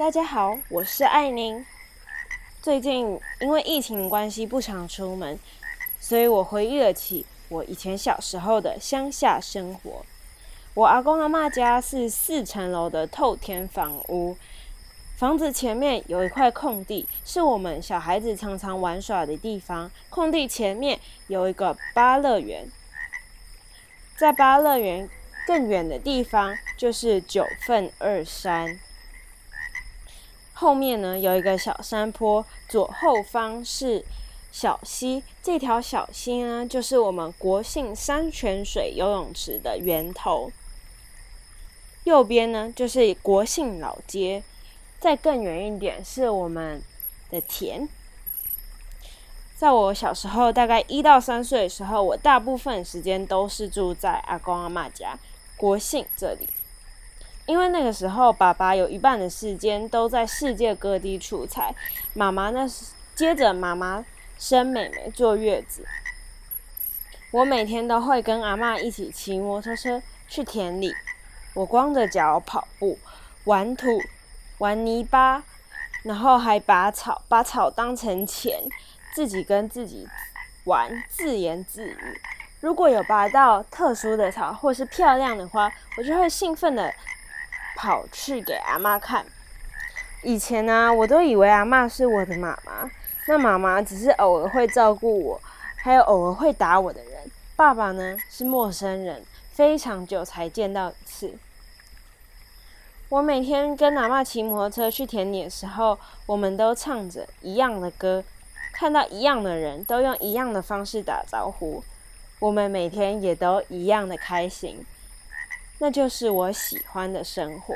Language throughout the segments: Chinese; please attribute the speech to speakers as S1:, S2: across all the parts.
S1: 大家好，我是艾宁。最近因为疫情关系不常出门，所以我回忆了起我以前小时候的乡下生活。我阿公阿妈家是四层楼的透天房屋，房子前面有一块空地，是我们小孩子常常玩耍的地方。空地前面有一个芭乐园，在芭乐园更远的地方就是九份二山。后面呢有一个小山坡，左后方是小溪。这条小溪呢，就是我们国姓山泉水游泳池的源头。右边呢就是国姓老街，再更远一点是我们的田。在我小时候，大概一到三岁的时候，我大部分时间都是住在阿公阿妈家，国姓这里。因为那个时候，爸爸有一半的时间都在世界各地出差，妈妈呢接着妈妈生妹妹坐月子，我每天都会跟阿妈一起骑摩托车去田里，我光着脚跑步，玩土，玩泥巴，然后还拔草，把草当成钱，自己跟自己玩，自言自语。如果有拔到特殊的草或是漂亮的花，我就会兴奋的。跑去给阿妈看。以前呢，我都以为阿妈是我的妈妈，那妈妈只是偶尔会照顾我，还有偶尔会打我的人。爸爸呢是陌生人，非常久才见到一次。我每天跟阿妈骑摩托车去田里的时候，我们都唱着一样的歌，看到一样的人都用一样的方式打招呼，我们每天也都一样的开心。那就是我喜欢的生活。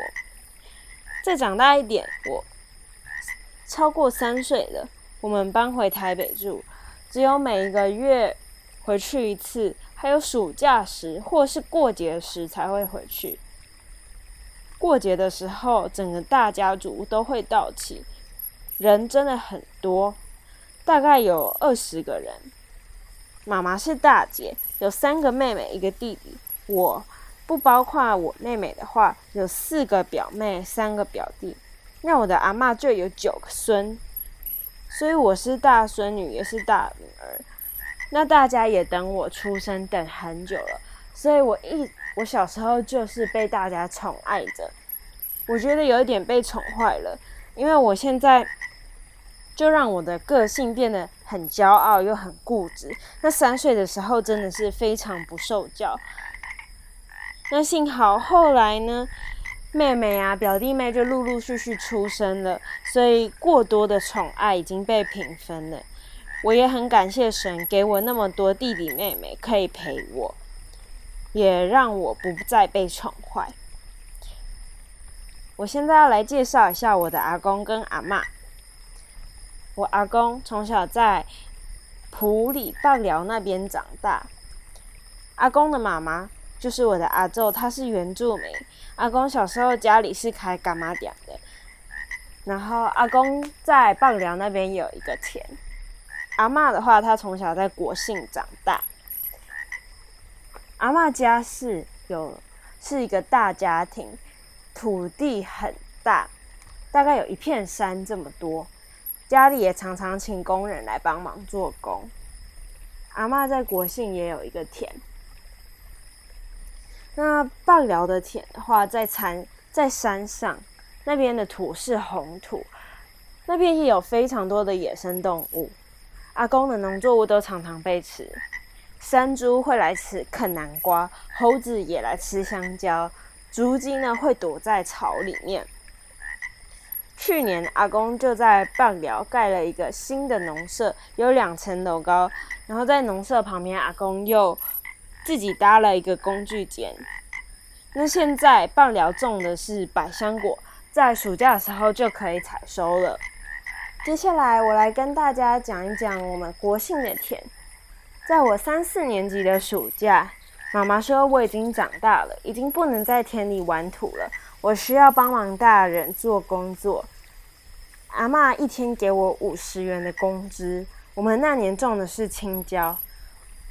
S1: 再长大一点，我超过三岁了，我们搬回台北住，只有每一个月回去一次，还有暑假时或是过节时才会回去。过节的时候，整个大家族都会到齐，人真的很多，大概有二十个人。妈妈是大姐，有三个妹妹，一个弟弟，我。不包括我妹妹的话，有四个表妹，三个表弟。那我的阿妈就有九个孙，所以我是大孙女，也是大女儿。那大家也等我出生等很久了，所以我一我小时候就是被大家宠爱着。我觉得有一点被宠坏了，因为我现在就让我的个性变得很骄傲又很固执。那三岁的时候真的是非常不受教。那幸好后来呢，妹妹啊、表弟妹就陆陆续续出生了，所以过多的宠爱已经被平分了。我也很感谢神给我那么多弟弟妹妹可以陪我，也让我不再被宠坏。我现在要来介绍一下我的阿公跟阿妈。我阿公从小在埔里棒寮那边长大，阿公的妈妈。就是我的阿昼，他是原住民。阿公小时候家里是开干妈店的，然后阿公在棒寮那边有一个田。阿妈的话，她从小在国姓长大。阿妈家是有是一个大家庭，土地很大，大概有一片山这么多。家里也常常请工人来帮忙做工。阿妈在国姓也有一个田。那棒寮的田话，在山在山上，那边的土是红土，那边也有非常多的野生动物。阿公的农作物都常常被吃，山猪会来吃啃南瓜，猴子也来吃香蕉，竹鸡呢会躲在草里面。去年阿公就在棒寮盖了一个新的农舍，有两层楼高，然后在农舍旁边，阿公又。自己搭了一个工具间。那现在棒寮种的是百香果，在暑假的时候就可以采收了。接下来我来跟大家讲一讲我们国姓的田。在我三四年级的暑假，妈妈说我已经长大了，已经不能在田里玩土了，我需要帮忙大人做工作。阿妈一天给我五十元的工资。我们那年种的是青椒。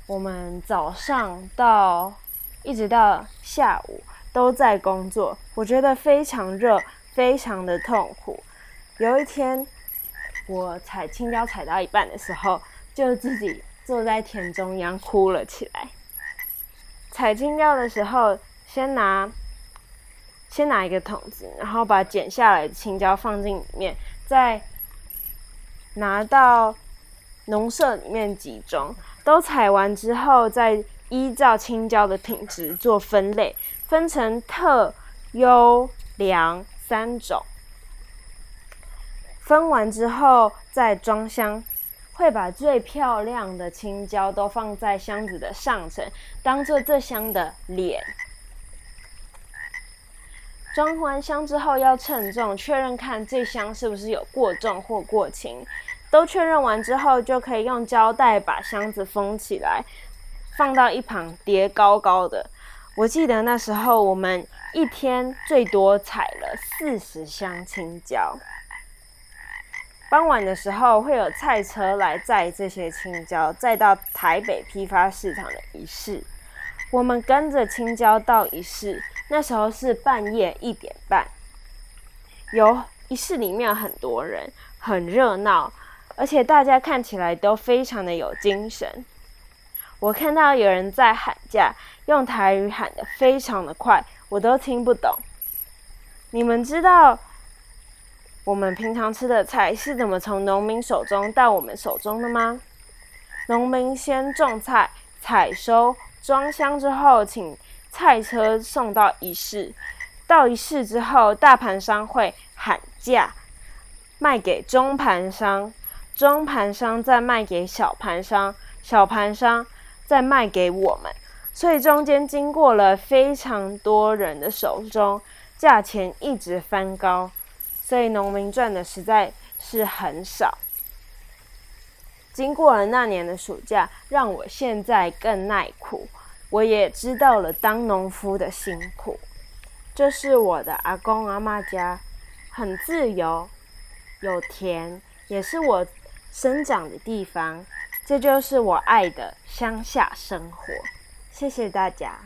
S1: 我们早上到一直到下午都在工作，我觉得非常热，非常的痛苦。有一天，我采青椒采到一半的时候，就自己坐在田中央哭了起来。采青椒的时候，先拿先拿一个桶子，然后把剪下来的青椒放进里面，再拿到农舍里面集中。都采完之后，再依照青椒的品质做分类，分成特、优、良三种。分完之后再装箱，会把最漂亮的青椒都放在箱子的上层，当做这箱的脸。装完箱之后要称重，确认看这箱是不是有过重或过轻。都确认完之后，就可以用胶带把箱子封起来，放到一旁叠高高的。我记得那时候我们一天最多采了四十箱青椒。傍晚的时候会有菜车来载这些青椒，再到台北批发市场的一市。我们跟着青椒到一市，那时候是半夜一点半，有一市里面很多人，很热闹。而且大家看起来都非常的有精神。我看到有人在喊价，用台语喊的非常的快，我都听不懂。你们知道我们平常吃的菜是怎么从农民手中到我们手中的吗？农民先种菜、采收、装箱之后，请菜车送到一市。到一市之后，大盘商会喊价，卖给中盘商。中盘商再卖给小盘商，小盘商再卖给我们，所以中间经过了非常多人的手中，价钱一直翻高，所以农民赚的实在是很少。经过了那年的暑假，让我现在更耐苦，我也知道了当农夫的辛苦。这是我的阿公阿妈家，很自由，有田，也是我。生长的地方，这就是我爱的乡下生活。谢谢大家。